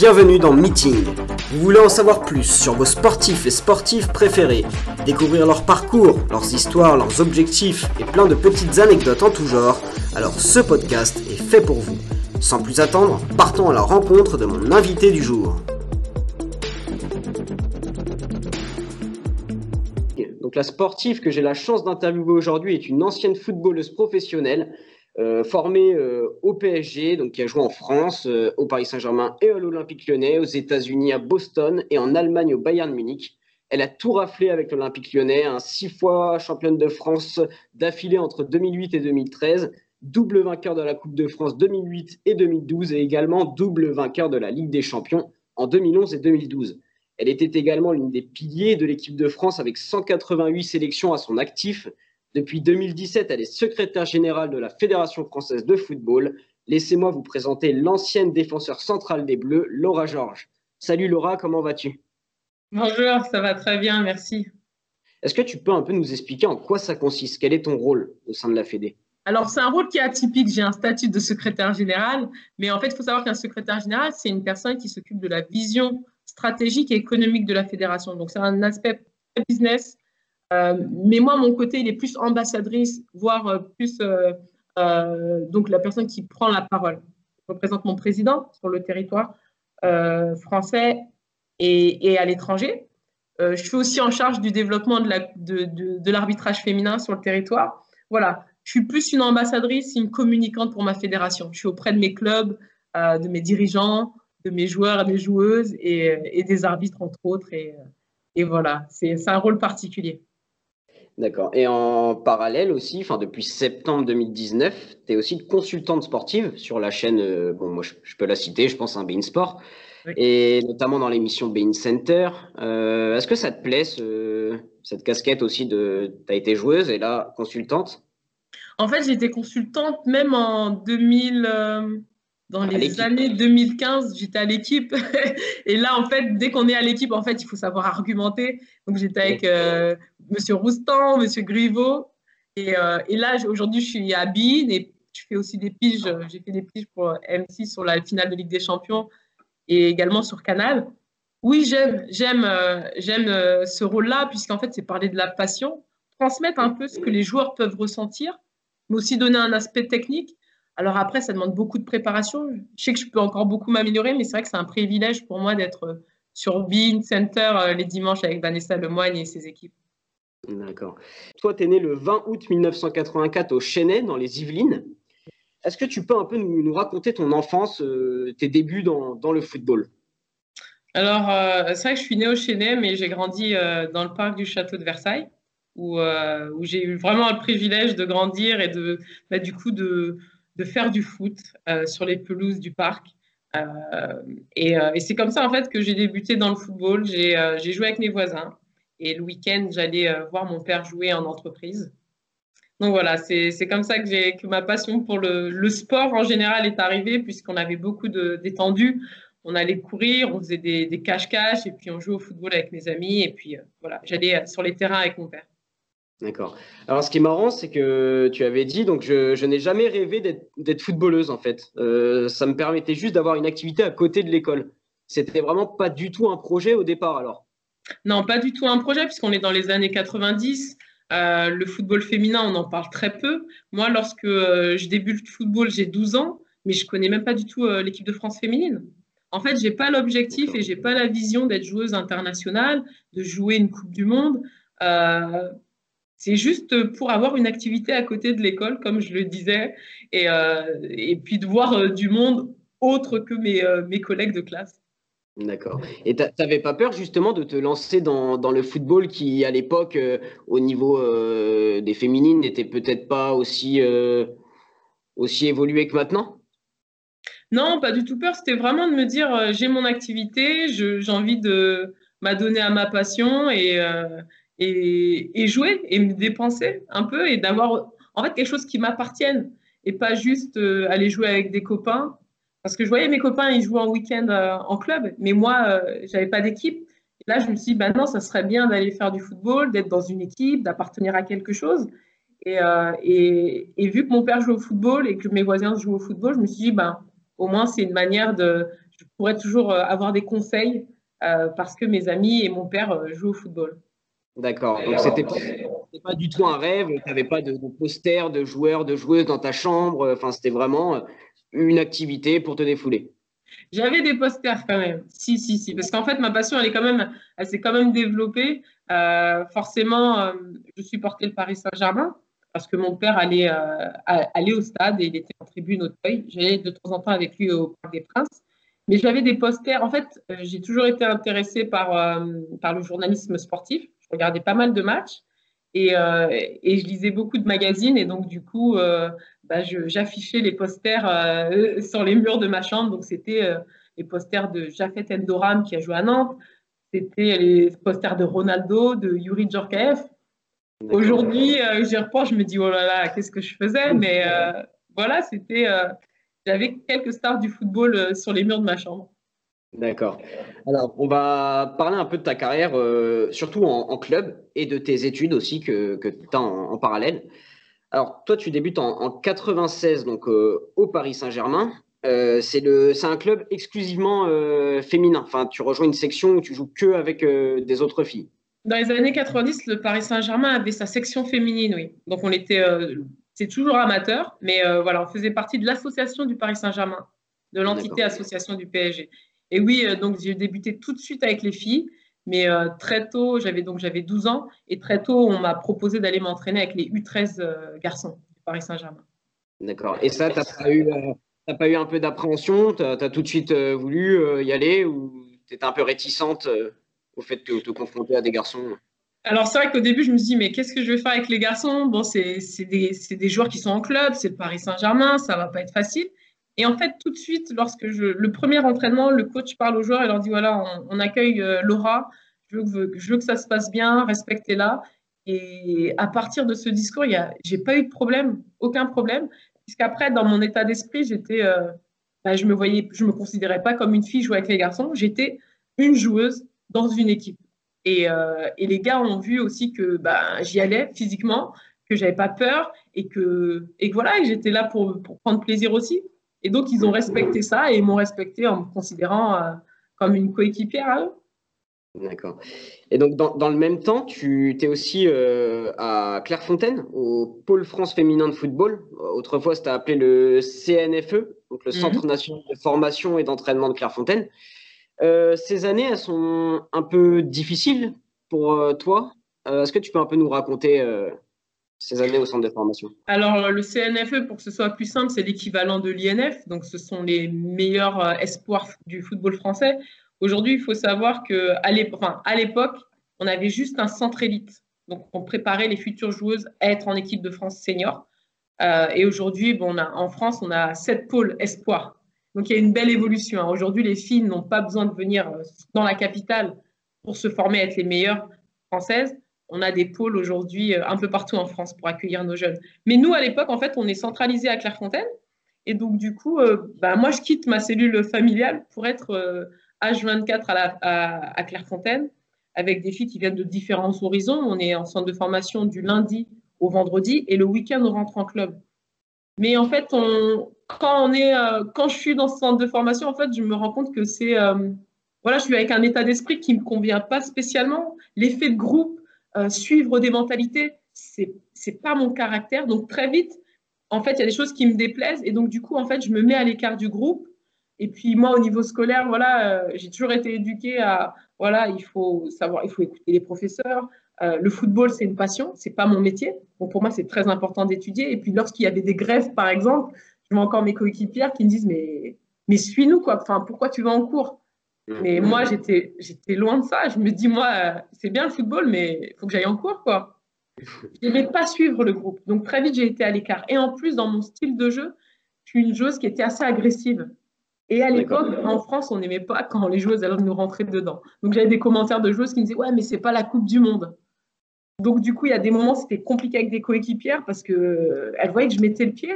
Bienvenue dans Meeting. Vous voulez en savoir plus sur vos sportifs et sportifs préférés, découvrir leur parcours, leurs histoires, leurs objectifs et plein de petites anecdotes en tout genre, alors ce podcast est fait pour vous. Sans plus attendre, partons à la rencontre de mon invité du jour. Donc la sportive que j'ai la chance d'interviewer aujourd'hui est une ancienne footballeuse professionnelle euh, formée euh, au PSG, donc qui a joué en France, euh, au Paris Saint-Germain et à l'Olympique lyonnais, aux États-Unis, à Boston et en Allemagne au Bayern Munich. Elle a tout raflé avec l'Olympique lyonnais, un six fois championne de France d'affilée entre 2008 et 2013, double vainqueur de la Coupe de France 2008 et 2012 et également double vainqueur de la Ligue des Champions en 2011 et 2012. Elle était également l'une des piliers de l'équipe de France avec 188 sélections à son actif, depuis 2017, elle est secrétaire générale de la Fédération française de football. Laissez-moi vous présenter l'ancienne défenseur centrale des Bleus, Laura Georges. Salut Laura, comment vas-tu? Bonjour, ça va très bien, merci. Est-ce que tu peux un peu nous expliquer en quoi ça consiste? Quel est ton rôle au sein de la Fédé? Alors, c'est un rôle qui est atypique. J'ai un statut de secrétaire général, mais en fait, il faut savoir qu'un secrétaire général, c'est une personne qui s'occupe de la vision stratégique et économique de la fédération. Donc, c'est un aspect business mais moi, mon côté, il est plus ambassadrice, voire euh, plus euh, donc la personne qui prend la parole. Je représente mon président sur le territoire français et, à l'étranger. je suis aussi en charge du développement de, l'arbitrage féminin sur le territoire. Voilà, je suis plus une ambassadrice, une communicante pour ma fédération. Je suis auprès de mes clubs, de mes dirigeants, de mes joueurs et mes joueuses et, des arbitres, entre autres. Et voilà, c'est un rôle particulier. D'accord. Et en parallèle aussi, enfin depuis septembre 2019, tu es aussi consultante sportive sur la chaîne, euh, bon moi je, peux la citer, je pense à Bein Sport, et notamment dans l'émission Bein Center. Euh, est-ce que ça te plaît cette casquette aussi de, tu as été joueuse et là consultante? En fait j'étais consultante même en 2000, dans les années 2015, j'étais à l'équipe. et là, en fait, dès qu'on est à l'équipe, en fait, il faut savoir argumenter. Donc, j'étais avec euh, Monsieur Roustan, Monsieur Griveau. Et, euh, et là, aujourd'hui, je suis à Bean et je fais aussi des piges. J'ai fait des piges pour M6 sur la finale de Ligue des Champions et également sur Canal. Oui, j'aime, j'aime, euh, j'aime ce rôle-là, puisqu'en fait, c'est parler de la passion, transmettre un peu ce que les joueurs peuvent ressentir, mais aussi donner un aspect technique. Alors après, ça demande beaucoup de préparation. Je sais que je peux encore beaucoup m'améliorer, mais c'est vrai que c'est un privilège pour moi d'être sur Bean Center euh, les dimanches avec Vanessa Lemoigne et ses équipes. D'accord. Toi, tu es né le 20 août 1984 au Chênay, dans les Yvelines. Est-ce que tu peux un peu nous, raconter ton enfance, euh, tes débuts dans, le football? Alors, euh, c'est vrai que je suis né au Chênay, mais j'ai grandi dans le parc du château de Versailles, où, où j'ai eu vraiment le privilège de grandir et de, bah, du coup, de, de faire du foot euh, sur les pelouses du parc. Euh, euh, et, c'est comme ça en fait que j'ai débuté dans le football. J'ai joué avec mes voisins et le week-end j'allais voir mon père jouer en entreprise. Donc voilà, c'est comme ça que, que ma passion pour le, sport en général est arrivée puisqu'on avait beaucoup d'étendue. On allait courir, on faisait des cache-cache et puis on jouait au football avec mes amis et puis voilà, j'allais sur les terrains avec mon père. D'accord. Alors, ce qui est marrant, c'est que tu avais dit, donc je, n'ai jamais rêvé d'être footballeuse en fait. Euh, ça me permettait juste d'avoir une activité à côté de l'école. C'était vraiment pas du tout un projet au départ alors. Non, pas du tout un projet puisqu'on est dans les années 90. Euh, le football féminin, on en parle très peu. Moi, lorsque euh, je débute le football, j'ai 12 ans, mais je connais même pas du tout l'équipe de France féminine. En fait, j'ai pas l'objectif et j'ai pas la vision d'être joueuse internationale, de jouer une Coupe du Monde. C'est juste pour avoir une activité à côté de l'école, comme je le disais, et, euh, et puis de voir euh, du monde autre que mes, euh, mes collègues de classe. D'accord. Et tu n'avais pas peur justement de te lancer dans, dans le football qui, à l'époque, au niveau des féminines, n'était peut-être pas aussi, aussi évolué que maintenant? Non, pas du tout peur. C'était vraiment de me dire j'ai mon activité, j'ai envie de m'adonner à ma passion et, et, jouer et me dépenser un peu et d'avoir en fait quelque chose qui m'appartienne et pas juste euh, aller jouer avec des copains. Parce que je voyais mes copains, ils jouaient en week-end euh, en club, mais moi, euh, j'avais pas d'équipe. Là, je me suis dit, bah non, ça serait bien d'aller faire du football, d'être dans une équipe, d'appartenir à quelque chose. Et, et, et, vu que mon père joue au football et que mes voisins jouent au football, je me suis dit, bah, au moins, c'est une manière de. je pourrais toujours avoir des conseils parce que mes amis et mon père jouent au football. D'accord. Donc, c'était pas, pas du tout un rêve. Tu n'avais pas de, de posters de joueurs, de joueuses dans ta chambre. Enfin, c'était vraiment une activité pour te défouler. J'avais des posters quand même. Si, si, si. Parce qu'en fait, ma passion, elle est quand même, elle s'est quand même développée. Euh, forcément, euh, je supportais le Paris Saint-Germain parce que mon père allait, euh, allait au stade et il était en tribune au Teuil. J'allais de temps en temps avec lui au Parc des Princes. Mais j'avais des posters. En fait, j'ai toujours été intéressée par, par le journalisme sportif. Je regardais pas mal de matchs et, et je lisais beaucoup de magazines. Et donc, du coup, bah, j'affichais les posters euh, sur les murs de ma chambre. Donc, c'était euh, les posters de Jafet Endoram qui a joué à Nantes. C'était les posters de Ronaldo, de Yuri Djorkaeff. Aujourd'hui, euh, j'y repense, je me dis, oh là là, qu'est-ce que je faisais? Mais voilà, c'était. J'avais quelques stars du football sur les murs de ma chambre. D'accord. Alors, on va parler un peu de ta carrière, surtout en, club, et de tes études aussi que, que tu as en, parallèle. Alors, toi, tu débutes en, 96 donc, euh, au Paris Saint-Germain. Euh, c'est un club exclusivement euh, féminin. Enfin, tu rejoins une section où tu joues que avec des autres filles. Dans les années 90, le Paris Saint-Germain avait sa section féminine, oui. Donc, on était, c'est toujours amateur, mais voilà, on faisait partie de l'association du Paris Saint-Germain, de l'entité association du PSG. Et oui, donc j'ai débuté tout de suite avec les filles. Mais euh, très tôt, j'avais donc j'avais 12 ans et très tôt, on m'a proposé d'aller m'entraîner avec les U13 euh, garçons du Paris Saint-Germain. D'accord. Et ça, tu n'as pas, eu, euh, pas eu un peu d'appréhension? Tu as, tout de suite voulu y aller ou tu étais un peu réticente au fait de te confronter à des garçons? Alors, c'est vrai qu'au début, je me suis dit, mais qu'est-ce que je vais faire avec les garçons? Bon, c'est des, des, joueurs qui sont en club, c'est le Paris Saint-Germain, ça va pas être facile. Et en fait, tout de suite, lorsque je, le premier entraînement, le coach parle aux joueurs et leur dit voilà, on, accueille euh, Laura, je veux, que, ça se passe bien, respectez-la. Et à partir de ce discours, je n'ai pas eu de problème, aucun problème, puisqu'après, dans mon état d'esprit, j'étais, euh, bah, je me me considérais pas comme une fille jouer avec les garçons, j'étais une joueuse dans une équipe. Et, euh, les gars ont vu aussi que bah, j'y allais physiquement, que j'avais pas peur et que, et que voilà, j'étais là pour prendre plaisir aussi. Et donc, ils ont respecté ça et ils m'ont respecté en me considérant euh, comme une coéquipière à eux. D'accord. Et donc, dans, le même temps, tu es aussi euh, à Clairefontaine, au Pôle France féminin de football. Autrefois, c'était appelé le CNFE, donc le Centre mhm. national de formation et d'entraînement de Clairefontaine. Euh, ces années, elles sont un peu difficiles pour toi. Est-ce que tu peux un peu nous raconter ces années au centre de formation Alors, le CNFE, pour que ce soit plus simple, c'est l'équivalent de l'INF. Donc, ce sont les meilleurs euh, espoirs du football français. Aujourd'hui, il faut savoir qu'à l'époque, on avait juste un centre élite. Donc, on préparait les futures joueuses à être en équipe de France senior. Euh, et aujourd'hui, bon, en France, on a sept pôles espoirs. Donc, il y a une belle évolution. Hein. Aujourd'hui, les filles n'ont pas besoin de venir euh, dans la capitale pour se former à être les meilleures françaises on a des pôles aujourd'hui euh, un peu partout en France pour accueillir nos jeunes. Mais nous, à l'époque, en fait, on est centralisé à Clairefontaine. Et donc, du coup, euh, bah, moi, je quitte ma cellule familiale pour être H24 euh, à, Clairefontaine avec des filles qui viennent de différents horizons. On est en centre de formation du lundi au vendredi et le week-end, on rentre en club. Mais en fait, quand, on est, quand je suis dans ce centre de formation, en fait, je me rends compte que c'est. voilà, je suis avec un état d'esprit qui ne me convient pas spécialement. L'effet de groupe, euh, suivre des mentalités, c'est n'est pas mon caractère. Donc très vite, en fait, il y a des choses qui me déplaisent et donc du coup, en fait, je me mets à l'écart du groupe. Et puis moi, au niveau scolaire, voilà, euh, j'ai toujours été éduquée à, voilà, il faut savoir, il faut écouter les professeurs. Euh, le football, c'est une passion, c'est pas mon métier. Donc pour moi, c'est très important d'étudier. Et puis lorsqu'il y avait des grèves, par exemple, je vois encore mes coéquipières qui me disent, mais, mais suis-nous quoi. Enfin, pourquoi tu vas en cours? Mais moi, j'étais, j'étais loin de ça. Je me dis, moi, c'est bien le football, mais il faut que j'aille en cours, quoi. Je n'aimais pas suivre le groupe. Donc, très vite, j'ai été à l'écart. Et en plus, dans mon style de jeu, je suis une joueuse qui était assez agressive. Et à l'époque, en France, on n'aimait pas quand les joueuses allaient nous rentrer dedans. Donc, j'avais des commentaires de joueuses qui me disaient, ouais, mais c'est pas la Coupe du Monde. Donc, du coup, il y a des moments, c'était compliqué avec des coéquipières parce qu'elles voyaient que je mettais le pied.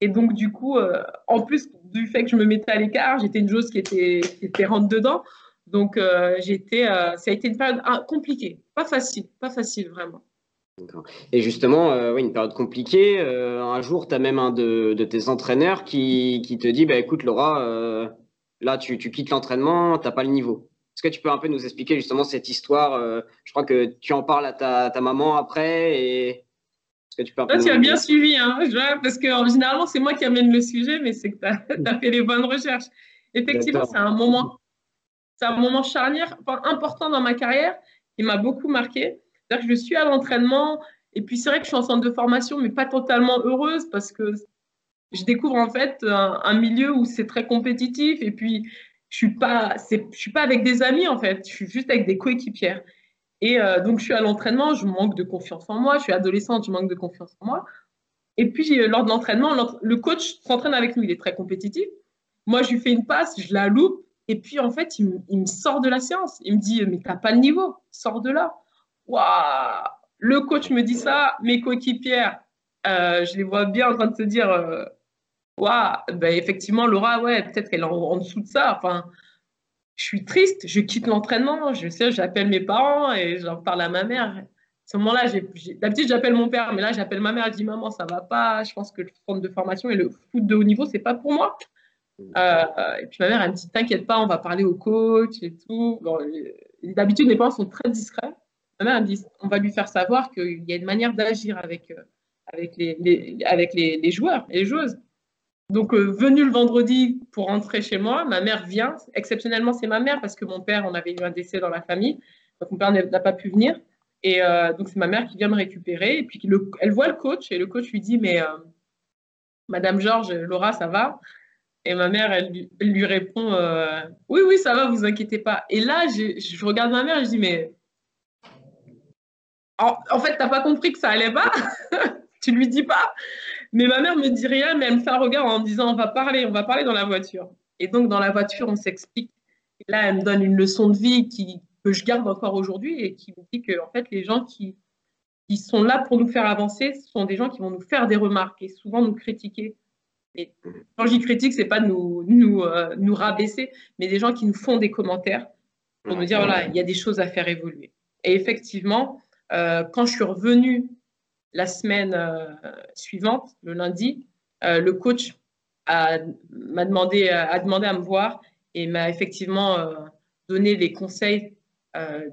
Et donc, du coup, euh, en plus du fait que je me mettais à l'écart, j'étais une joueuse qui était, était rentre dedans. Donc, euh, j'étais, euh, ça a été une période compliquée, pas facile, pas facile vraiment. Et justement, oui, une période compliquée. un jour, tu as même un de, de tes entraîneurs qui, qui, te dit bah, écoute, Laura, là, tu, quittes l'entraînement, tu n'as pas le niveau. Est-ce que tu peux un peu nous expliquer justement cette histoire Je crois que tu en parles à ta, maman après. Et... Que tu peux peu tu as bien suivi, hein, parce que généralement, c'est moi qui amène le sujet, mais c'est que tu as, fait les bonnes recherches. Effectivement, c'est un moment, c'est un moment charnière, important dans ma carrière, qui m'a beaucoup marqué. C'est-à-dire que je suis à l'entraînement, et puis c'est vrai que je suis en centre de formation, mais pas totalement heureuse parce que je découvre en fait un, milieu où c'est très compétitif et puis je suis pas, je suis pas avec des amis en fait, je suis juste avec des coéquipières. Et euh, donc je suis à l'entraînement, je manque de confiance en moi, je suis adolescente, je manque de confiance en moi. Et puis lors de l'entraînement, le coach s'entraîne avec nous, il est très compétitif. Moi, je lui fais une passe, je la loupe, et puis en fait, il, me sort de la séance. Il me dit, mais t'as pas le niveau, sors de là. Waouh Le coach me dit ça, mes coéquipières, euh, je les vois bien en train de se dire, euh, waouh, ben effectivement, Laura, ouais, peut-être qu'elle est en, dessous de ça. Enfin, je suis triste, je quitte l'entraînement, je sais, j'appelle mes parents et j'en parle à ma mère. À ce moment-là, d'habitude, j'appelle mon père, mais là, j'appelle ma mère, je dis Maman, ça va pas, je pense que le centre de formation et le foot de haut niveau, c'est pas pour moi. Euh, et puis ma mère, elle me dit T'inquiète pas, on va parler au coach et tout. d'habitude, mes parents sont très discrets. Ma mère, me dit On va lui faire savoir qu'il y a une manière d'agir avec, euh, avec, les, avec les joueurs et les joueuses. Donc, euh, venu le vendredi pour rentrer chez moi, ma mère vient. Exceptionnellement, c'est ma mère parce que mon père, on avait eu un décès dans la famille. Donc, mon père n'a pas pu venir. Et euh, donc, c'est ma mère qui vient me récupérer. Et puis, elle voit le coach et le coach lui dit Mais euh, Madame Georges, Laura, ça va? Et ma mère, elle, lui répond Oui, oui, ça va, vous inquiétez pas. Et là, je, regarde ma mère et je dis Mais en, en fait, t'as pas compris que ça allait pas? Tu lui dis pas? Mais ma mère me dit rien, mais elle me fait un regard en me disant on va parler, on va parler dans la voiture. Et donc dans la voiture, on s'explique. Et là, elle me donne une leçon de vie qui, que je garde encore aujourd'hui et qui me dit que en fait, les gens qui, sont là pour nous faire avancer, ce sont des gens qui vont nous faire des remarques et souvent nous critiquer. Et quand j'y critique, c'est pas nous, nous, euh, nous rabaisser, mais des gens qui nous font des commentaires pour nous dire voilà, il y a des choses à faire évoluer. Et effectivement, euh, quand je suis revenue la semaine euh, suivante, le lundi, euh, le coach m'a demandé, a demandé à me voir et m'a effectivement euh, donné les conseils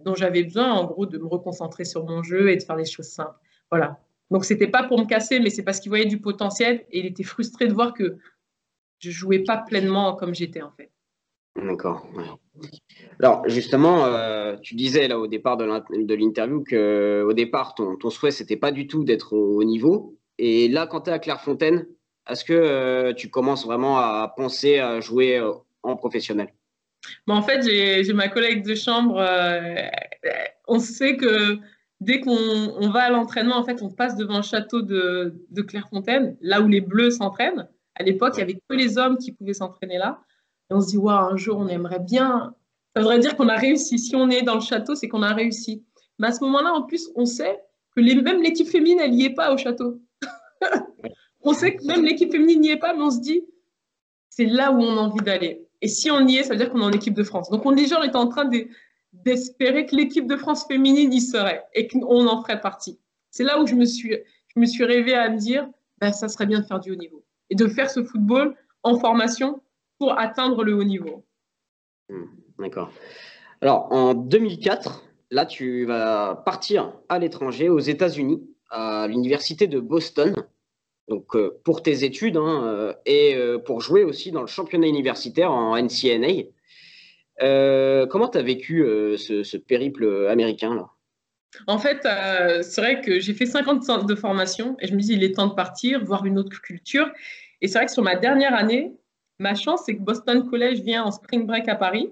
dont j'avais besoin, en gros, de me reconcentrer sur mon jeu et de faire les choses simples. Voilà. Donc, c'était pas pour me casser, mais c'est parce qu'il voyait du potentiel et il était frustré de voir que je jouais pas pleinement comme j'étais, en fait. D'accord. Alors justement, euh, tu disais là au départ de l'interview que au départ ton, ton souhait c'était pas du tout d'être au, niveau. Et là, quand tu es à Clairefontaine, est-ce que euh, tu commences vraiment à penser à jouer euh, en professionnel? En fait, j'ai ma collègue de chambre. on sait que dès qu'on va à l'entraînement, en fait, on passe devant le château de, de Clairefontaine, là où les Bleus s'entraînent. À l'époque, il n'y avait que les hommes qui pouvaient s'entraîner là on se dit, waouh, un jour, on aimerait bien. Ça voudrait dire qu'on a réussi. Si on est dans le château, c'est qu'on a réussi. Mais à ce moment-là, en plus, on sait que les, même l'équipe féminine, elle n'y est pas au château. on sait que même l'équipe féminine n'y est pas, mais on se dit, c'est là où on a envie d'aller. Et si on y est, ça veut dire qu'on est en équipe de France. Donc, on, déjà, est en train d'espérer que l'équipe de France féminine y serait et qu'on en ferait partie. C'est là où je me suis, je me suis rêvée à me dire, ben, ça serait bien de faire du haut niveau et de faire ce football en formation pour atteindre le haut niveau. Hmm, d'accord. Alors, en 2004, là, tu vas partir à l'étranger, aux États-Unis, à l'université de Boston, donc euh, pour tes études hein, euh, et euh, pour jouer aussi dans le championnat universitaire en NCNA. comment tu as vécu ce, ce, périple américain là? En fait, c'est vrai que j'ai fait 50 ans de formation et je me dis il est temps de partir, voir une autre culture. Et c'est vrai que sur ma dernière année, Ma chance, c'est que Boston College vient en spring break à Paris.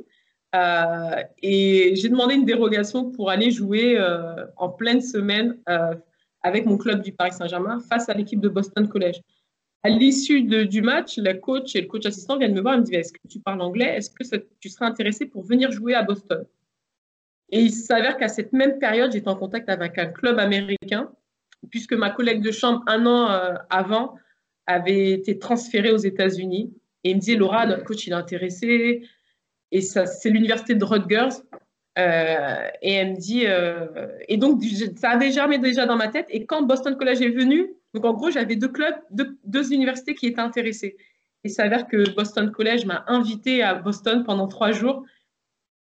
Euh, et j'ai demandé une dérogation pour aller jouer euh, en pleine semaine euh, avec mon club du Paris Saint-Germain face à l'équipe de Boston College. À l'issue du match, la coach et le coach assistant viennent me voir et me disent Est-ce que tu parles anglais? Est-ce que tu serais intéressé pour venir jouer à Boston? Et il s'avère qu'à cette même période, j'étais en contact avec un club américain, puisque ma collègue de chambre, un an avant, avait été transférée aux États-Unis et il me dit, Laura, notre coach, il est intéressé. Et ça, c'est l'université de Rutgers. Euh, et elle me dit, euh, et donc ça avait germé déjà dans ma tête. Et quand Boston College est venu, donc en gros, j'avais deux clubs, deux, universités qui étaient intéressées. Il s'avère que Boston College m'a invité à Boston pendant trois jours.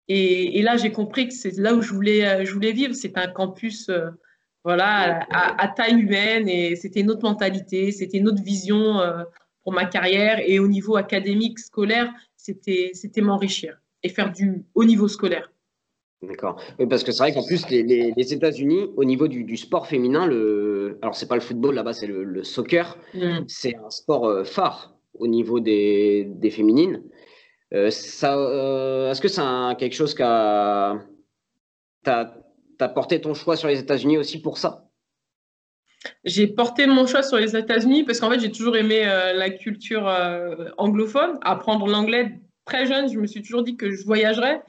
Et, là, j'ai compris que c'est là où je voulais, je voulais vivre. C'est un campus euh, voilà, à, taille humaine et c'était une autre mentalité, c'était une autre vision pour ma carrière. Et au niveau académique, scolaire, c'était m'enrichir et faire du haut niveau scolaire. D'accord. Oui, parce que c'est vrai qu'en plus, les, États-Unis, au niveau du, sport féminin, le... alors c'est pas le football là-bas, c'est le, soccer, mm. c'est un sport euh, phare au niveau des, féminines. Euh, ça, euh, est-ce que c'est quelque chose qui a. T'as porté ton choix sur les États-Unis aussi pour ça? J'ai porté mon choix sur les États-Unis parce qu'en fait, j'ai toujours aimé la culture anglophone. Apprendre l'anglais très jeune, je me suis toujours dit que je voyagerais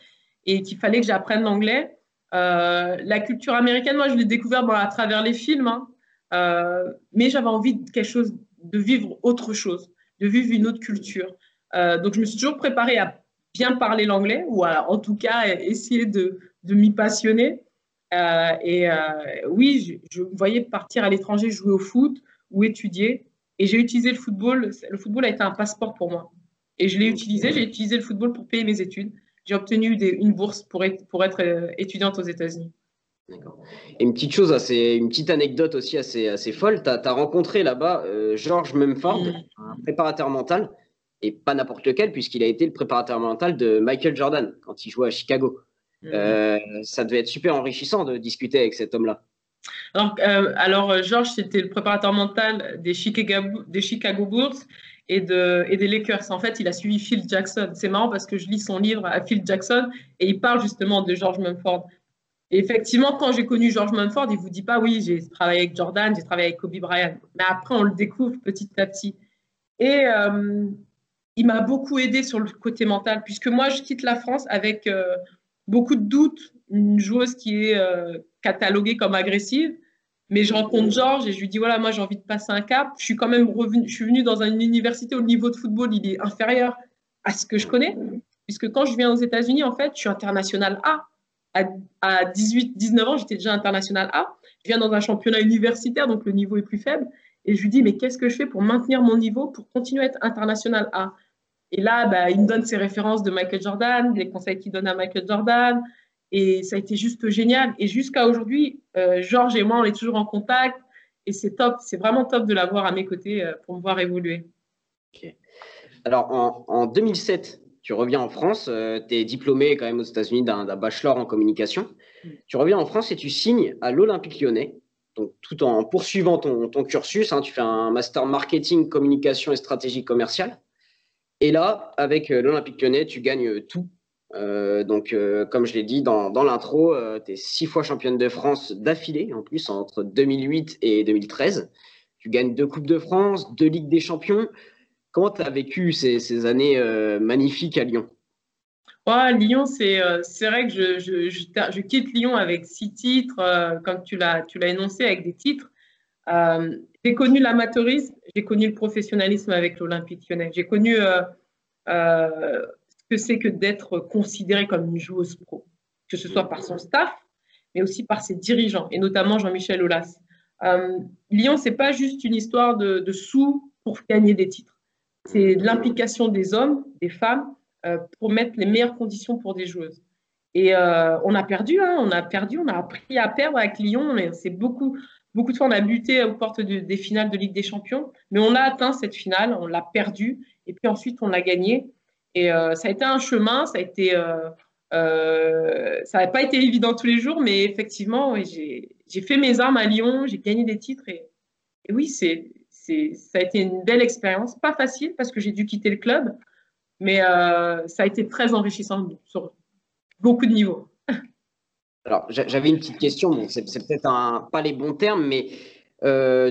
et qu'il fallait que j'apprenne l'anglais. Euh, la culture américaine, moi, je l'ai découvert à travers les films, hein. euh, mais j'avais envie de quelque chose, de vivre autre chose, de vivre une autre culture. Euh, donc, je me suis toujours préparée à bien parler l'anglais, ou en tout cas essayer de, de m'y passionner. Et oui, je, me voyais partir à l'étranger jouer au foot ou étudier. Et j'ai utilisé le football. Le football a été un passeport pour moi. Et je l'ai utilisé. J'ai utilisé le football pour payer mes études j'ai obtenu une bourse pour être, pour être euh, étudiante aux États-Unis. D'accord. Et une petite chose, assez, une petite anecdote aussi assez, assez folle. Tu as, rencontré là-bas euh, George Mumford, un préparateur mental, et pas n'importe lequel, puisqu'il a été le préparateur mental de Michael Jordan quand il jouait à Chicago. Mm. Euh, ça devait être super enrichissant de discuter avec cet homme-là. Alors, alors George, c'était le préparateur mental des Chicago, des Chicago Bulls et, de, et des Lakers. En fait, il a suivi Phil Jackson. C'est marrant parce que je lis son livre à Phil Jackson et il parle justement de George Mumford. Et effectivement, quand j'ai connu George Mumford, il ne vous dit pas oui, j'ai travaillé avec Jordan, j'ai travaillé avec Kobe Bryant. Mais après, on le découvre petit à petit. Et euh, il m'a beaucoup aidé sur le côté mental, puisque moi, je quitte la France avec euh, beaucoup de doutes. Une joueuse qui est euh, cataloguée comme agressive, mais je rencontre Georges et je lui dis voilà, moi j'ai envie de passer un cap. Je suis quand même revenu, je suis venu dans une université où le niveau de football il est inférieur à ce que je connais, puisque quand je viens aux États-Unis, en fait, je suis international A. À, 18, 19 ans, j'étais déjà international A. Je viens dans un championnat universitaire, donc le niveau est plus faible. Et je lui dis mais qu'est-ce que je fais pour maintenir mon niveau, pour continuer à être international A? Et là, bah, il me donne ses références de Michael Jordan, les conseils qu'il donne à Michael Jordan, et ça a été juste génial. Et jusqu'à aujourd'hui, euh, Georges et moi, on est toujours en contact. Et c'est top, c'est vraiment top de l'avoir à mes côtés euh, pour me voir évoluer. Alors, en, 2007, tu reviens en France. Euh, tu es diplômé quand même aux États-Unis d'un bachelor en communication. Mm. Tu reviens en France et tu signes à l'Olympique lyonnais. Donc, tout en poursuivant ton, cursus, hein, tu fais un master marketing, communication et stratégie commerciale. Et là, avec l'Olympique lyonnais, tu gagnes tout euh, donc, euh, comme je l'ai dit dans, l'intro, euh, tu es six fois championne de France d'affilée, en plus, entre 2008 et 2013. Tu gagnes deux Coupes de France, deux Ligues des Champions. Comment tu as vécu ces, années magnifiques à Lyon? Lyon, c'est vrai que je, quitte Lyon avec six titres, comme tu l'as énoncé, avec des titres. J'ai connu l'amateurisme, j'ai connu le professionnalisme avec l'Olympique lyonnais. J'ai connu que c'est que d'être considérée comme une joueuse pro, que ce soit par son staff, mais aussi par ses dirigeants, et notamment Jean-Michel Aulas. Euh, Lyon, c'est pas juste une histoire de, sous pour gagner des titres. C'est l'implication des hommes, des femmes, euh, pour mettre les meilleures conditions pour des joueuses. Et euh, on a perdu, hein, on a perdu, on a appris à perdre avec Lyon, mais c'est beaucoup, beaucoup de fois on a buté aux portes des finales de Ligue des Champions, mais on a atteint cette finale, on l'a perdue, et puis ensuite on l'a gagnée. Et euh, ça a été un chemin, ça a été, euh, euh, ça n'a pas été évident tous les jours, mais effectivement, j'ai fait mes armes à Lyon, j'ai gagné des titres et, oui, c'est, ça a été une belle expérience, pas facile parce que j'ai dû quitter le club, mais ça a été très enrichissant sur beaucoup de niveaux. Alors, j'avais une petite question, c'est peut-être pas les bons termes, mais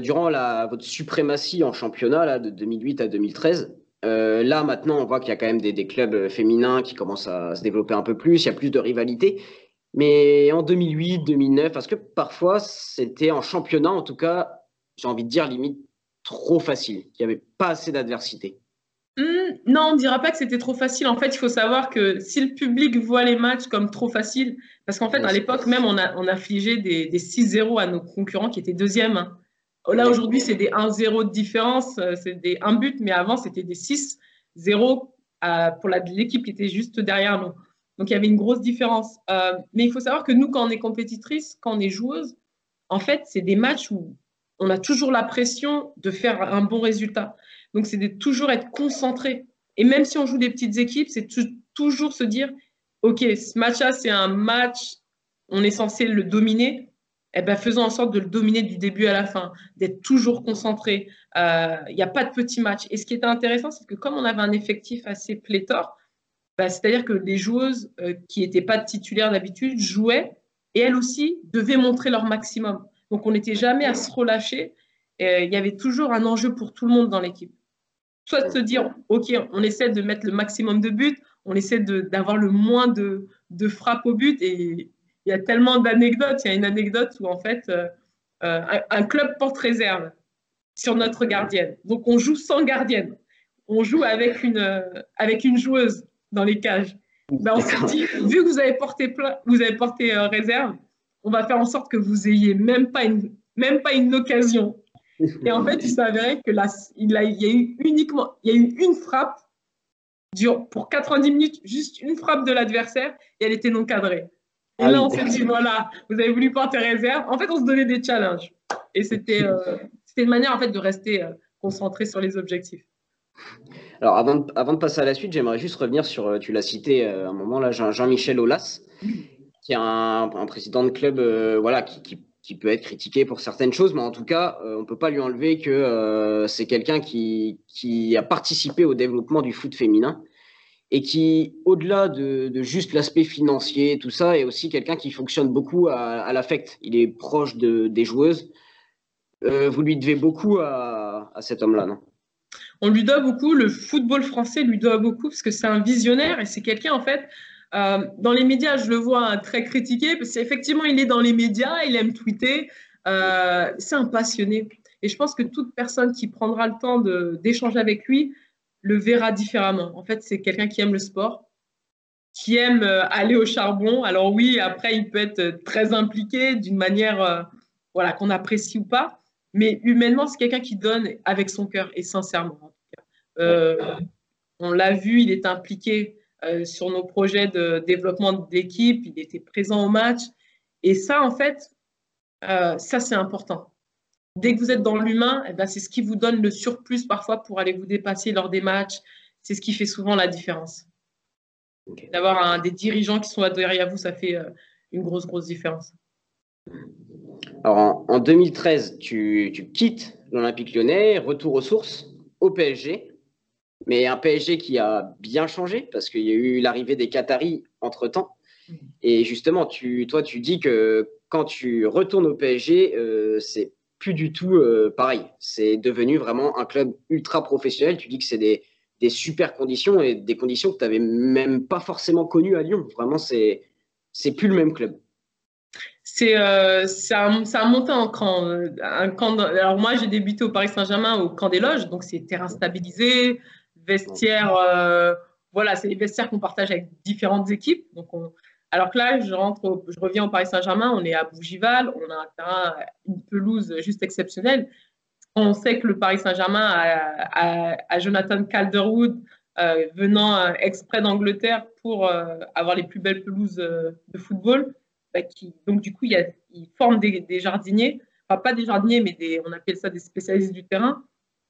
durant la, votre suprématie en championnat de 2008 à 2013, euh, là, maintenant, on voit qu'il y a quand même des, clubs euh, féminins qui commencent à se développer un peu plus, il y a plus de rivalité. Mais en 2008, 2009, parce que parfois, c'était en championnat, en tout cas, j'ai envie de dire limite trop facile. Il n'y avait pas assez d'adversité? Hmm, non, on ne dira pas que c'était trop facile. En fait, il faut savoir que si le public voit les matchs comme trop facile, parce qu'en fait, à l'époque même, on a, on des, des 6-0 à nos concurrents qui étaient deuxièmes. Là, aujourd'hui, c'est des 1-0 de différence, euh, c'est des 1 but, mais avant, c'était des 6. zéro pour l'équipe qui était juste derrière nous. Donc, il y avait une grosse différence. Euh, mais il faut savoir que nous, quand on est compétitrice, quand on est joueuse, en fait, c'est des matchs où on a toujours la pression de faire un bon résultat. Donc, c'est de toujours être concentré. Et même si on joue des petites équipes, c'est toujours se dire, OK, ce match-là, c'est un match, on est censé le dominer. Eh ben, faisons en sorte de le dominer du début à la fin, d'être toujours concentré. Euh, il n'y a pas de petits matchs. Et ce qui était intéressant, c'est que comme on avait un effectif assez pléthore, bah, c'est-à-dire que les joueuses euh, qui n'étaient pas titulaires d'habitude jouaient et elles aussi devaient montrer leur maximum. Donc on n'était jamais à se relâcher. il y avait toujours un enjeu pour tout le monde dans l'équipe. Soit de se dire, OK, on essaie de mettre le maximum de buts, on essaie d'avoir le moins de, de frappes au but. Et il y a tellement d'anecdotes. Il y a une anecdote où en fait, euh, euh, un, club porte réserve sur notre gardienne. Donc on joue sans gardienne. On joue avec une, avec une joueuse dans les cages. Ben, on s'est dit, vu que vous avez porté, vous avez porté euh, réserve, on va faire en sorte que vous ayez même pas une, même pas une occasion. Et en fait, il s'avérait que là, il, a, il y a eu uniquement, il y a eu une frappe pour 90 minutes, juste une frappe de l'adversaire et elle était non cadrée. Et ah là, on s'est dit, voilà, vous avez voulu porter réserve. En fait, on se donnait des challenges. Et c'était euh, une manière, en fait, de rester euh, concentré sur les objectifs. Alors, avant de, avant de, passer à la suite, j'aimerais juste revenir sur, euh, tu l'as cité euh, à un moment là, Jean-Michel Aulas, qui est un, président de club voilà, qui, qui, peut être critiqué pour certaines choses, mais en tout cas, on ne peut pas lui enlever que c'est quelqu'un qui, qui, a participé au développement du foot féminin et qui, au-delà de, de, juste l'aspect financier, tout ça, est aussi quelqu'un qui fonctionne beaucoup à, à l'affect. Il est proche de, des joueuses. vous lui devez beaucoup à, à cet homme-là, non? On lui doit beaucoup, le football français lui doit beaucoup parce que c'est un visionnaire et c'est quelqu'un en fait. Euh, dans les médias, je le vois très critiqué parce qu'effectivement, il est dans les médias, il aime tweeter, euh, c'est un passionné. Et je pense que toute personne qui prendra le temps d'échanger avec lui le verra différemment. En fait, c'est quelqu'un qui aime le sport, qui aime euh, aller au charbon. Alors oui, après, il peut être très impliqué d'une manière voilà, qu'on apprécie ou pas. Mais humainement, c'est quelqu'un qui donne avec son cœur et sincèrement. On l'a vu, il est impliqué sur nos projets de développement d'équipe, il était présent au match. Et ça, en fait, euh, ça, c'est important. Dès que vous êtes dans l'humain, eh ben, c'est ce qui vous donne le surplus parfois pour aller vous dépasser lors des matchs. C'est ce qui fait souvent la différence. D'avoir des dirigeants qui sont derrière vous, ça fait une grosse, grosse différence. Alors, en, 2013, tu, quittes l'Olympique lyonnais, retour aux sources, au PSG, mais un PSG qui a bien changé parce qu'il y a eu l'arrivée des Qataris entre-temps. Et justement, tu, toi, tu dis que quand tu retournes au PSG, euh, c'est plus du tout euh, pareil. C'est devenu vraiment un club ultra professionnel. Tu dis que c'est des, des, super conditions et des conditions que tu n'avais même pas forcément connues à Lyon. Vraiment, c'est plus le même club c'est euh, ça, a monté en cran. Un camp alors moi, j'ai débuté au Paris Saint-Germain au camp des loges, donc c'est terrain stabilisé, vestiaire. Euh, voilà, c'est les vestiaires qu'on partage avec différentes équipes. Donc alors que là, je rentre, je reviens au Paris Saint-Germain, on est à Bougival, on a un terrain, une pelouse juste exceptionnelle. On sait que le Paris Saint-Germain a, Jonathan Calderwood euh, venant euh, exprès d'Angleterre pour avoir les plus belles pelouses de football. Bah, donc du coup, il ils forment des, jardiniers, enfin pas des jardiniers, mais des, on appelle ça des spécialistes du terrain,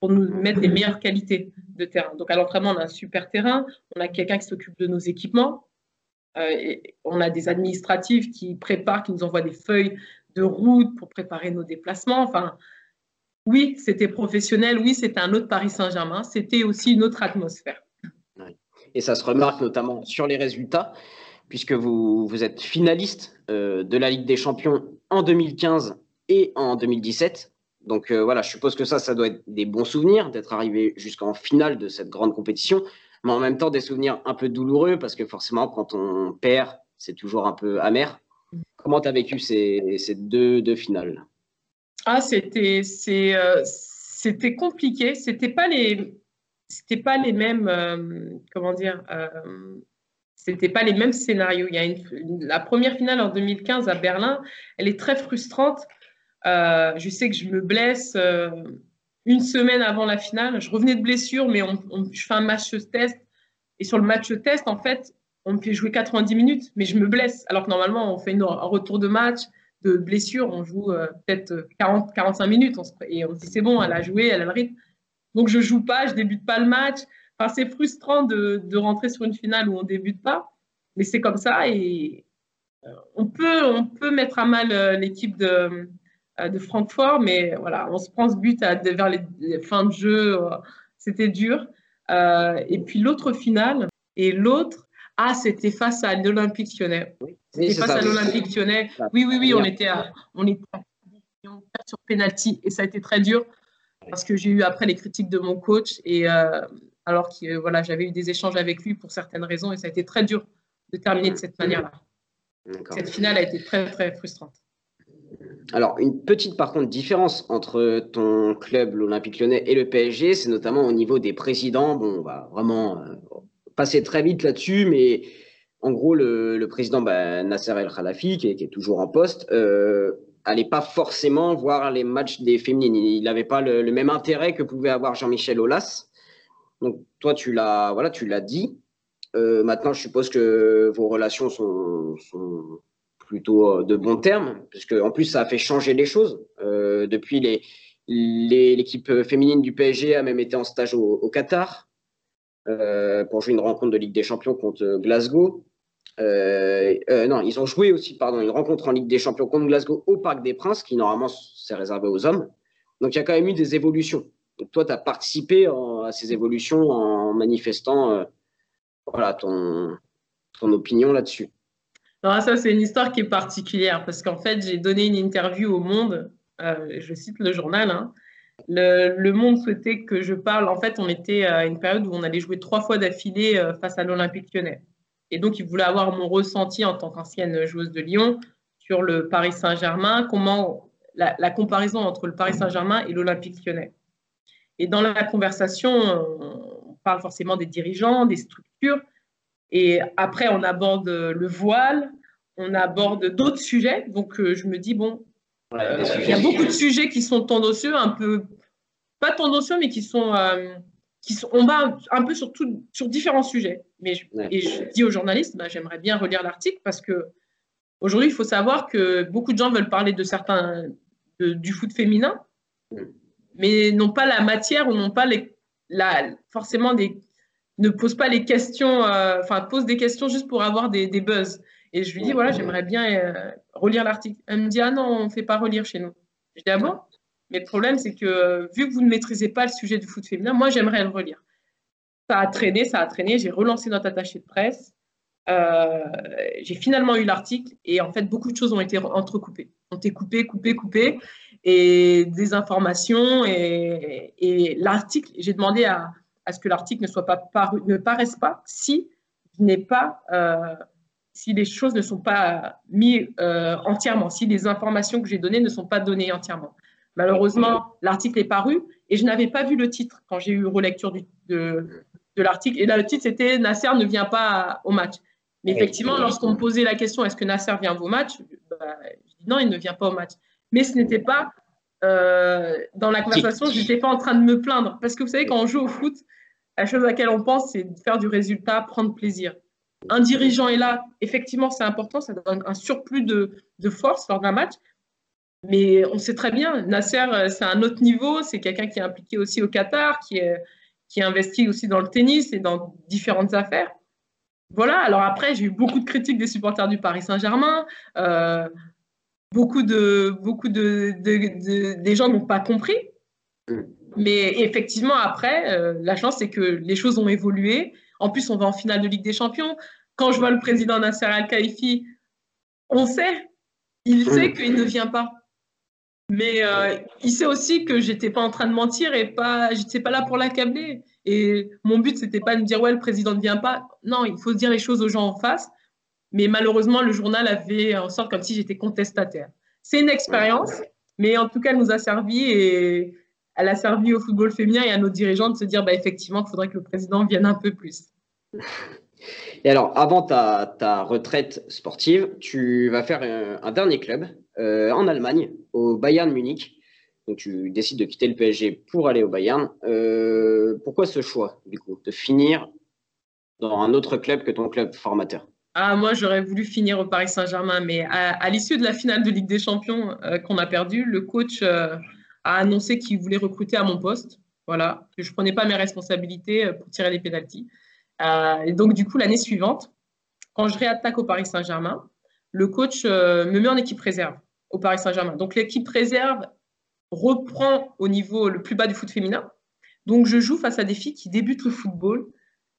pour nous mettre les meilleures qualités de terrain. Donc à l'entraînement, on a un super terrain, on a quelqu'un qui s'occupe de nos équipements, euh, on a des administratifs qui préparent, qui nous envoient des feuilles de route pour préparer nos déplacements. Enfin, oui, c'était professionnel, oui, c'était un autre Paris Saint-Germain, c'était aussi une autre atmosphère. Et ça se remarque notamment sur les résultats puisque vous, vous êtes finaliste euh, de la Ligue des Champions en 2015 et en 2017. Donc euh, voilà, je suppose que ça, ça doit être des bons souvenirs d'être arrivé jusqu'en finale de cette grande compétition, mais en même temps des souvenirs un peu douloureux parce que forcément, quand on perd, c'est toujours un peu amer. Comment tu as vécu ces, deux, finales? Ah, c'était euh, c'était compliqué. C'était pas pas les mêmes comment dire c'était pas les mêmes scénarios. Il y a la première finale en 2015 à Berlin, elle est très frustrante. Euh, je sais que je me blesse. Euh, une semaine avant la finale. Je revenais de blessure, mais on, je fais un match test. Et sur le match test, en fait, on me fait jouer 90 minutes, mais je me blesse. Alors que normalement, on fait un retour de match, de blessure, on joue euh, peut-être 40, 45 minutes. et on se dit, c'est bon, elle a joué, elle a le rythme. Donc, je joue pas, je débute pas le match. Enfin, c'est frustrant de, de, rentrer sur une finale où on débute pas, mais c'est comme ça. Et on, peut, on peut mettre à mal l'équipe de, de Francfort, mais voilà, on se prend ce but à, vers les, les, fins de jeu. C'était dur. et puis, l'autre finale, et l'autre, ah, c'était face à l'Olympique lyonnais. Oui, c'était face à l'Olympique lyonnais. Oui, oui, oui, on était, à, on était sur penalty et ça a été très dur parce que j'ai eu après les critiques de mon coach et euh, alors que voilà, j'avais eu des échanges avec lui pour certaines raisons et ça a été très dur de terminer de cette manière-là. Cette finale a été très très frustrante. Alors, une petite par contre différence entre ton club, l'Olympique lyonnais, et le PSG, c'est notamment au niveau des présidents. Bon, on va vraiment euh, passer très vite là-dessus, mais en gros, le, président bah, Nasser El Khalafi, qui, est toujours en poste, euh, allait pas forcément voir les matchs des féminines. Il n'avait pas le, même intérêt que pouvait avoir Jean-Michel Aulas. Donc toi, tu l'as, voilà, tu l'as dit. Euh, maintenant, je suppose que vos relations sont, plutôt euh, de bons termes, puisque en plus, ça a fait changer les choses. Euh, depuis les, l'équipe féminine du PSG a même été en stage au Qatar. Euh, pour jouer une rencontre de Ligue des Champions contre Glasgow. Non, ils ont joué aussi, pardon, une rencontre en Ligue des Champions contre Glasgow au Parc des Princes, qui normalement c'est réservé aux hommes. Donc il y a quand même eu des évolutions. Donc, toi, tu as participé à ces évolutions en manifestant voilà, ton, ton opinion là-dessus. Ça, c'est une histoire qui est particulière parce qu'en fait, j'ai donné une interview au Monde, je cite le journal, hein, le, monde souhaitait que je parle. En fait, on était à une période où on allait jouer trois fois d'affilée euh, face à l'Olympique lyonnais. Et donc, il voulait avoir mon ressenti en tant qu'ancienne joueuse de Lyon sur le Paris Saint-Germain, comment la, comparaison entre le Paris Saint-Germain et l'Olympique lyonnais. Et dans la conversation, on parle forcément des dirigeants, des structures. Et après, on aborde le voile, on aborde d'autres sujets. Donc, euh, je me dis, bon, il y a beaucoup de sujets qui sont tendancieux, un peu, pas tendancieux, mais qui sont, euh, qui sont on va un peu sur, sur différents sujets. Mais je, Et je dis aux journalistes, bah, j'aimerais bien relire l'article parce que aujourd'hui, il faut savoir que beaucoup de gens veulent parler de certains, du foot féminin, mais n'ont pas la matière ou n'ont pas les, la, forcément des, ne posent pas les questions, euh, enfin, posent des questions juste pour avoir des, des buzz. Et je lui dis, voilà, j'aimerais bien euh, relire l'article. Elle me dit, ah non, on ne fait pas relire chez nous. Je dis, ah bon? Mais le problème, c'est que euh, vu que vous ne maîtrisez pas le sujet du foot féminin, moi, j'aimerais le relire. Ça a traîné, ça a traîné. J'ai relancé notre attaché de presse. Euh, j'ai finalement eu l'article et en fait, beaucoup de choses ont été entrecoupées. Ont été coupées, coupées, coupées. Et des informations et, l'article, j'ai demandé à, ce que l'article ne soit pas paru, ne paraisse pas si n'ai pas si les choses ne sont pas mises euh, entièrement, si les informations que j'ai données ne sont pas données entièrement. Malheureusement, l'article est paru et je n'avais pas vu le titre quand j'ai eu relecture du, de, de l'article. Et là, le titre, c'était Nasser ne vient pas au match. Mais effectivement, lorsqu'on me posait la question est-ce que Nasser vient au match? Bah, Je dis non, il ne vient pas au match. Mais ce n'était pas euh, dans la conversation, je n'étais pas en train de me plaindre. Parce que vous savez, quand on joue au foot, la chose à laquelle on pense, c'est de faire du résultat, prendre plaisir un dirigeant est là, effectivement, c'est important, ça donne un surplus de, force lors d'un match. Mais on sait très bien, Nasser, euh, c'est un autre niveau, c'est quelqu'un qui est impliqué aussi au Qatar, qui est, qui investi aussi dans le tennis et dans différentes affaires. Voilà, alors après, j'ai eu beaucoup de critiques des supporters du Paris Saint-Germain. Euh, beaucoup de, beaucoup de, des gens n'ont pas compris. Mais effectivement, après, euh, la chance, c'est que les choses ont évolué. En plus, on va en finale de Ligue des Champions. Quand je vois le président Nasser Al-Khelaifi, on sait, il sait mm. qu'il ne vient pas. Mais euh, il sait aussi que j'étais pas en train de mentir et pas, j'étais pas là pour l'accabler. Et mon but, c'était pas de me dire ouais, le président ne vient pas. Non, il faut dire les choses aux gens en face. Mais malheureusement, le journal avait en sorte comme si j'étais contestataire. C'est une expérience, mais en tout cas, elle nous a servi et elle a servi au football féminin et à nos dirigeants de se dire bah, effectivement qu'il faudrait que le président vienne un peu plus. Et alors, avant ta, retraite sportive, tu vas faire un, dernier club euh, en Allemagne, au Bayern Munich. Donc tu décides de quitter le PSG pour aller au Bayern. Euh, pourquoi ce choix, du coup, de finir dans un autre club que ton club formateur? Ah, moi, j'aurais voulu finir au Paris Saint-Germain, mais à, l'issue de la finale de Ligue des Champions euh, qu'on a perdu, le coach euh, a annoncé qu'il voulait recruter à mon poste. Voilà, que je ne prenais pas mes responsabilités pour tirer les pénalties. et donc, du coup, l'année suivante, quand je réattaque au Paris Saint-Germain, le coach me met en équipe réserve au Paris Saint-Germain. Donc, l'équipe réserve reprend au niveau le plus bas du foot féminin. Donc, je joue face à des filles qui débutent le football.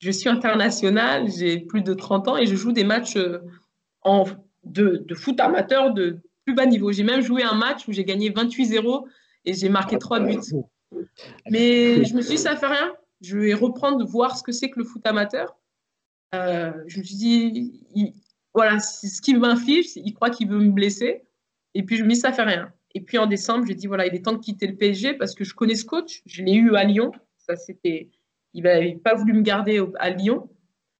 Je suis internationale, j'ai plus de 30 ans et je joue des matchs euh, en, de, foot amateur de plus bas niveau. J'ai même joué un match où j'ai gagné 28-0 et j'ai marqué 3 buts. Mais je me suis dit, ça fait rien. Je vais reprendre, voir ce que c'est que le foot amateur. Euh, je me suis dit, voilà, ce qu'il m'inflige, il croit qu'il veut me blesser. Et puis je me dis, ça fait rien. Et puis en décembre, j'ai dit voilà, il est temps de quitter le PSG parce que je connais ce coach. Je l'ai eu à Lyon. Ça, c'était, il n'avait pas voulu me garder à Lyon.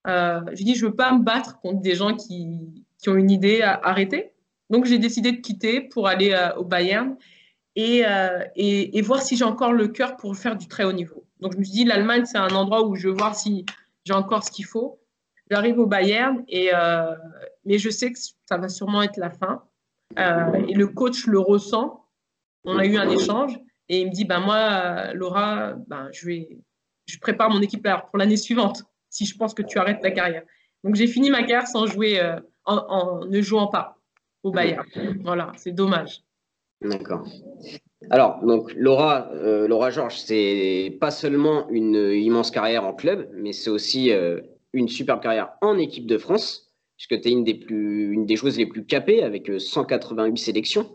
Euh, j'ai dit je veux pas me battre contre des gens qui, qui ont une idée à arrêter. Donc j'ai décidé de quitter pour aller euh, au Bayern et, euh, et, et, voir si j'ai encore le cœur pour faire du très haut niveau. Donc je me suis dit l'Allemagne c'est un endroit où je veux voir si j'ai encore ce qu'il faut. J'arrive au Bayern et euh, mais je sais que ça va sûrement être la fin. Et le coach le ressent. On a eu un échange et il me dit bah, Moi, Laura, ben, je, vais, je prépare mon équipe pour l'année suivante si je pense que tu arrêtes ta carrière. Donc j'ai fini ma carrière sans jouer, euh, en, ne jouant pas au Bayern. Voilà, c'est dommage. D'accord. Alors, donc Laura, euh, Laura Georges, c'est pas seulement une immense carrière en club, mais c'est aussi une superbe carrière en équipe de France puisque tu es une des, plus, une des joueuses les plus capées avec 188 euh, sélections.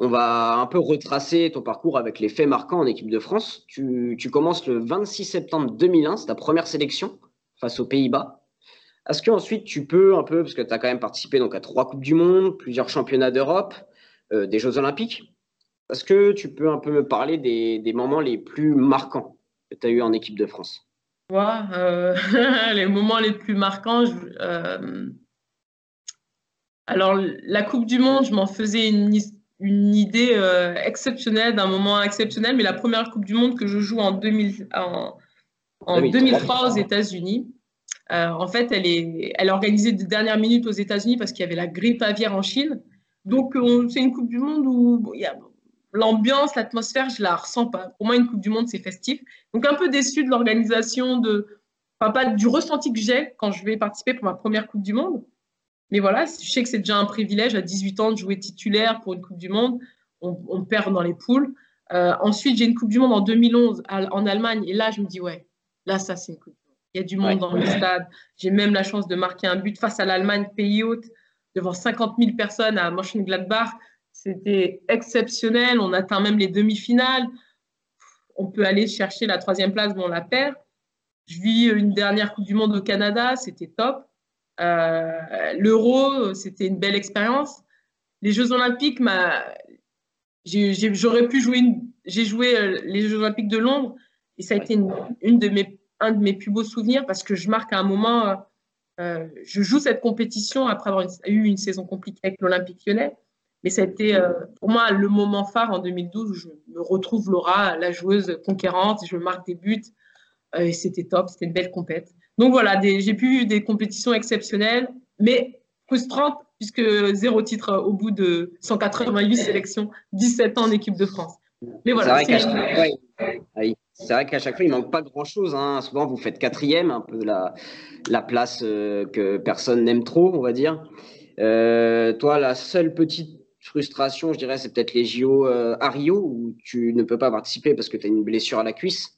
On va un peu retracer ton parcours avec les faits marquants en équipe de France. Tu, commences le 26 septembre 2001, c'est ta première sélection face aux Pays-Bas. Est-ce qu'ensuite tu peux un peu, parce que tu as quand même participé donc, à trois Coupes du Monde, plusieurs championnats d'Europe, euh, des Jeux Olympiques, est-ce que tu peux un peu me parler des, moments les plus marquants que tu as eu en équipe de France? Euh, les moments les plus marquants. Euh, alors, la Coupe du Monde, je m'en faisais une, une idée euh, exceptionnelle, d'un moment exceptionnel, mais la première Coupe du Monde que je joue en, 2000, en, en 2003 aux États-Unis, en fait, elle est, elle est organisée de dernière minute aux États-Unis parce qu'il y avait la grippe aviaire en Chine. Donc, c'est une Coupe du Monde où il y a l'ambiance, l'atmosphère, je la ressens pas. Pour moi, une Coupe du Monde, c'est festif. Donc, un peu déçu de l'organisation, de, enfin, pas du ressenti que j'ai quand je vais participer pour ma première Coupe du Monde. Mais voilà, je sais que c'est déjà un privilège à 18 ans de jouer titulaire pour une Coupe du Monde. On, perd dans les poules. Euh, ensuite, j'ai une Coupe du Monde en 2011 en Allemagne. Et là, je me dis, ouais, là, ça, c'est une Coupe du Monde. Il y a du monde dans le stade. J'ai même la chance de marquer un but face à l'Allemagne, pays hôte, devant 50 000 personnes à Mönchengladbach. C'était exceptionnel. On atteint même les demi-finales. On peut aller chercher la troisième place, mais on la perd. Je vis une dernière Coupe du Monde au Canada, c'était top. Euh, L'Euro, c'était une belle expérience. Les Jeux Olympiques, j'aurais pu jouer. J'ai joué euh, les Jeux Olympiques de Londres et ça a été une, de mes, un de mes plus beaux souvenirs parce que je marque à un moment. Euh, je joue cette compétition après avoir eu une saison compliquée avec l'Olympique lyonnais. Mais ça a été pour moi le moment phare en 2012 où je me retrouve Laura, la joueuse conquérante, je marque des buts et c'était top, c'était une belle compète. Donc voilà, j'ai pu des compétitions exceptionnelles, mais frustrantes puisque zéro titre au bout de 188 sélections, 17 ans en équipe de France. Mais voilà. C'est vrai qu'à chaque fois, il manque pas grand-chose. Hein. Souvent, vous faites quatrième, un peu la, la place euh, que personne n'aime trop, on va dire. toi, la seule petite frustration, je dirais, c'est peut-être les JO euh, à Rio où tu ne peux pas participer parce que tu as une blessure à la cuisse.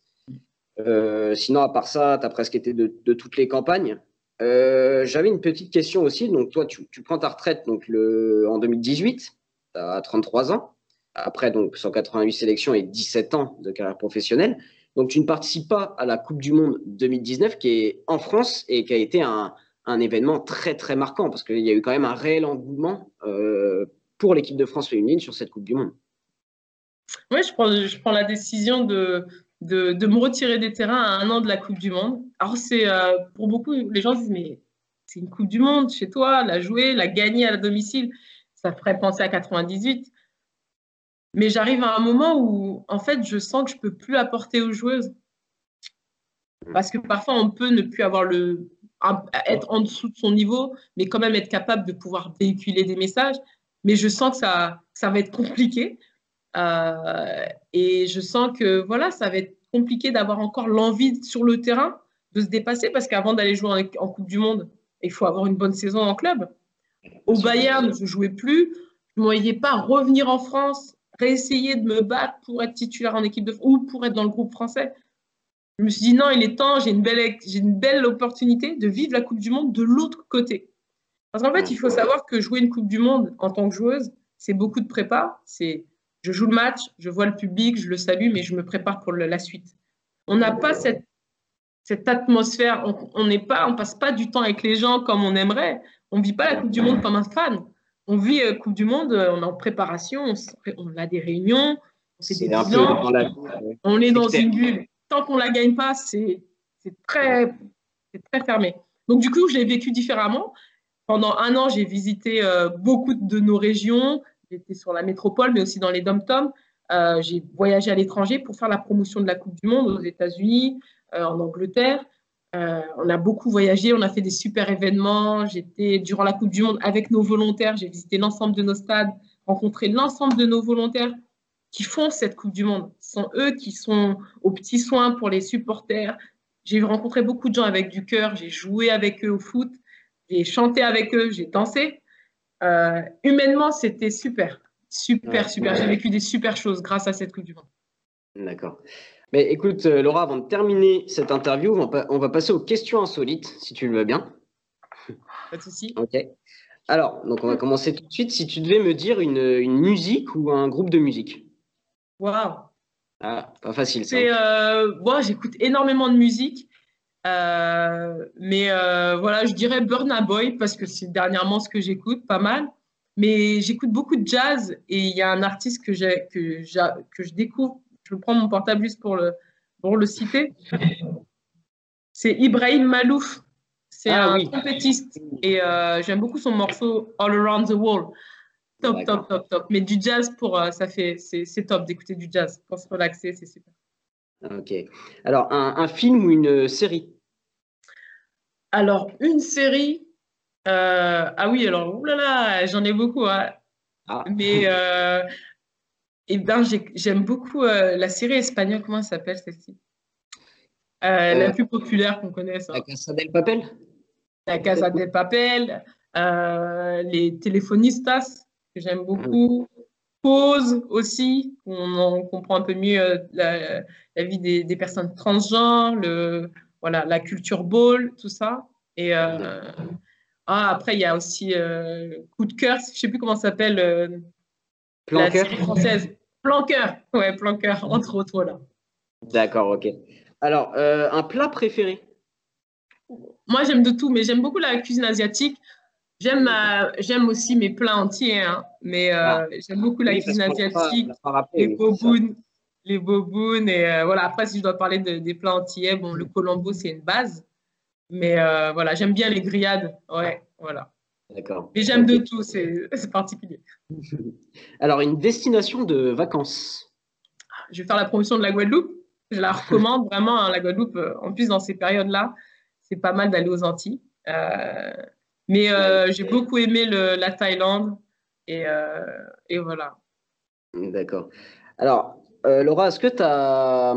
Euh, sinon, à part ça, tu as presque été de, toutes les campagnes. Euh, j'avais une petite question aussi. Donc, toi, tu, prends ta retraite donc, le, en 2018, tu as 33 ans. Après, donc, 188 sélections et 17 ans de carrière professionnelle. Donc, tu ne participes pas à la Coupe du Monde 2019 qui est en France et qui a été un, événement très, très marquant parce qu'il y a eu quand même un réel engouement pour l'équipe de France féminine sur cette Coupe du Monde. Oui, je prends la décision de, de, me retirer des terrains à un an de la Coupe du Monde. Alors, c'est euh, pour beaucoup, les gens disent, mais c'est une Coupe du Monde chez toi, la jouer, la gagner à domicile, ça ferait penser à 98. Mais j'arrive à un moment où, en fait, je sens que je peux plus apporter aux joueuses. Parce que parfois, on peut ne plus avoir le, être en dessous de son niveau, mais quand même être capable de pouvoir véhiculer des messages. Mais je sens que ça, ça va être compliqué. Euh, et je sens que voilà, ça va être compliqué d'avoir encore l'envie sur le terrain de se dépasser parce qu'avant d'aller jouer en, Coupe du Monde, il faut avoir une bonne saison en club. Au Bayern, je ne jouais plus. Je ne voyais pas revenir en France, réessayer de me battre pour être titulaire en équipe de France ou pour être dans le groupe français. Je me suis dit non, il est temps, j'ai une belle, j'ai une belle opportunité de vivre la Coupe du Monde de l'autre côté. Parce qu'en fait, il faut savoir que jouer une Coupe du Monde en tant que joueuse, c'est beaucoup de prépa. C'est je joue le match, je vois le public, je le salue, mais je me prépare pour la suite. On n'a pas cette, cette atmosphère, on n'est pas, on passe pas du temps avec les gens comme on aimerait. On vit pas la Coupe du Monde comme un fan. On vit la euh, Coupe du Monde, euh, on est en préparation, on, a des réunions, on fait des bilans, on est dans une bulle. Tant qu'on la gagne pas, c'est très, très fermé. Donc du coup, je l'ai vécu différemment. Pendant un an, j'ai visité euh, beaucoup de nos régions, J'étais sur la métropole, mais aussi dans les dom-toms. Euh, j'ai voyagé à l'étranger pour faire la promotion de la Coupe du Monde aux États-Unis, euh, en Angleterre. Euh, on a beaucoup voyagé, on a fait des super événements. J'étais durant la Coupe du Monde avec nos volontaires. J'ai visité l'ensemble de nos stades, rencontré l'ensemble de nos volontaires qui font cette Coupe du Monde. Ce sont eux qui sont aux petits soins pour les supporters. J'ai rencontré beaucoup de gens avec du cœur. J'ai joué avec eux au foot. J'ai chanté avec eux. J'ai dansé. Euh, humainement, c'était super. Super, super. J'ai vécu des super choses grâce à cette Coupe du Monde. D'accord. Mais écoute, euh, Laura, avant de terminer cette interview, on va, passer aux questions insolites, si tu le veux bien. Pas de souci. Ok. Alors, donc on va commencer tout de suite. Si tu devais me dire une, musique ou un groupe de musique. Waouh. Ah, pas facile ça. Euh, moi, j'écoute énormément de musique. Euh, mais euh, voilà, je dirais Burna Boy parce que c'est dernièrement ce que j'écoute pas mal. Mais j'écoute beaucoup de jazz et il y a un artiste que, que, que je découvre. Je prends mon portable juste pour le, pour le citer. C'est Ibrahim Malouf. C'est ah un trompettiste et euh, j'aime beaucoup son morceau All Around the World. Top, top, top, top. Mais du jazz, pour, ça fait, c'est top d'écouter du jazz. Pour se relaxer, c'est super. Ok. Alors, un, film ou une série? Alors, une série. Euh, ah oui, alors, oulala, j'en ai beaucoup. Hein. Ah. Mais euh, eh ben, j'aime beaucoup euh, la série espagnole. Comment elle s'appelle celle-ci? La plus populaire qu'on connaisse. La Casa del Papel? La Casa del Papel. les Telefonistas, que j'aime beaucoup. Pause aussi, on, comprend un peu mieux euh, la, vie des, personnes transgenres, le, voilà, la culture ball, tout ça. Et euh, ah, après, il y a aussi euh, Coup de cœur, je ne sais plus comment ça s'appelle. la série française. Planqueur, ouais, Planqueur, entre autres. D'accord, ok. Alors, un plat préféré? Moi, j'aime de tout, mais j'aime beaucoup la cuisine asiatique. J'aime, j'aime aussi mes plats entiers, hein, mais euh, ah. j'aime beaucoup la cuisine asiatique, les bobounes, les bobounes. Et euh, voilà, après, si je dois parler de, des plats entiers, bon, le colombo, c'est une base. Mais euh, voilà, j'aime bien les grillades. Ouais, voilà. D'accord. Mais j'aime de tout, c'est, c'est particulier. Alors, une destination de vacances? Je vais faire la promotion de la Guadeloupe. Je la recommande vraiment, hein, la Guadeloupe. En plus, dans ces périodes-là, c'est pas mal d'aller aux Antilles. Mais euh, j'ai beaucoup aimé la Thaïlande et, euh, et voilà. D'accord. Alors, euh, Laura, est-ce que tu as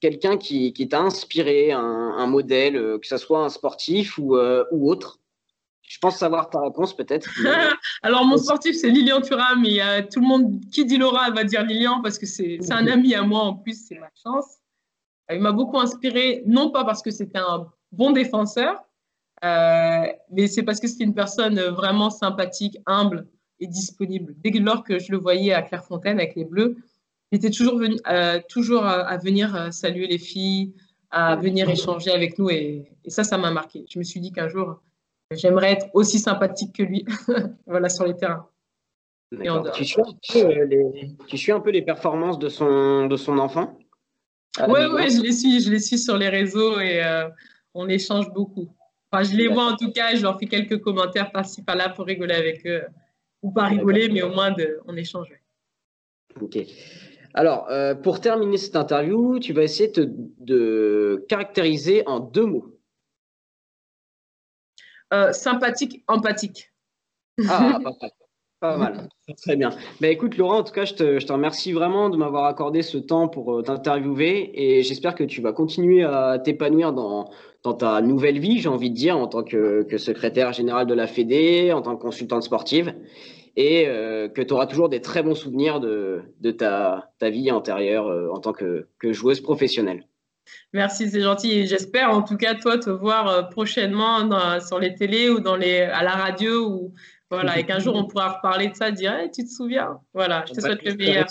quelqu'un qui, qui t'a inspiré, un, modèle, que ce soit un sportif ou, ou autre? Je pense savoir ta réponse peut-être. Alors mon sportif c'est Lilian Thuram, mais tout le monde qui dit Laura va dire Lilian parce que c'est un ami à moi en plus, c'est ma chance. Il m'a beaucoup inspiré, non pas parce que c'était un bon défenseur, mais c'est parce que c'était une personne vraiment sympathique, humble et disponible. Dès lors que je le voyais à Clairefontaine avec les Bleus, il était toujours, venu, euh, toujours à, venir euh, saluer les filles, à venir échanger avec nous. Et, ça, ça m'a marqué. Je me suis dit qu'un jour, j'aimerais être aussi sympathique que lui voilà, sur les terrains. Tu suis, les, tu suis, un peu les performances de son, de son enfant? Oui, ouais, je les suis. Je les suis sur les réseaux et on échange beaucoup je les vois en tout cas, je leur fais quelques commentaires par-ci par-là pour rigoler avec eux. Ou pas rigoler, mais au moins de, on échange. Ok. Alors, euh, pour terminer cette interview, tu vas essayer de caractériser en deux mots. Euh, sympathique, empathique. Ah, mal. Pas mal. Très bien. Ben, écoute, Laurent, en tout cas, je te, je te remercie vraiment de m'avoir accordé ce temps pour euh, t'interviewer et j'espère que tu vas continuer à t'épanouir dans, dans ta nouvelle vie, j'ai envie de dire, en tant que, que secrétaire général de la Fédé, en tant que consultante sportive et euh, que tu auras toujours des très bons souvenirs de, de ta, ta, vie antérieure euh, en tant que, que, joueuse professionnelle. Merci, c'est gentil. Et j'espère en tout cas, toi, te voir prochainement dans, sur les télés ou dans les, à la radio. Ou, voilà, et qu'un jour on pourra reparler de ça, dire tu te souviens? Voilà, je te souhaite le meilleur.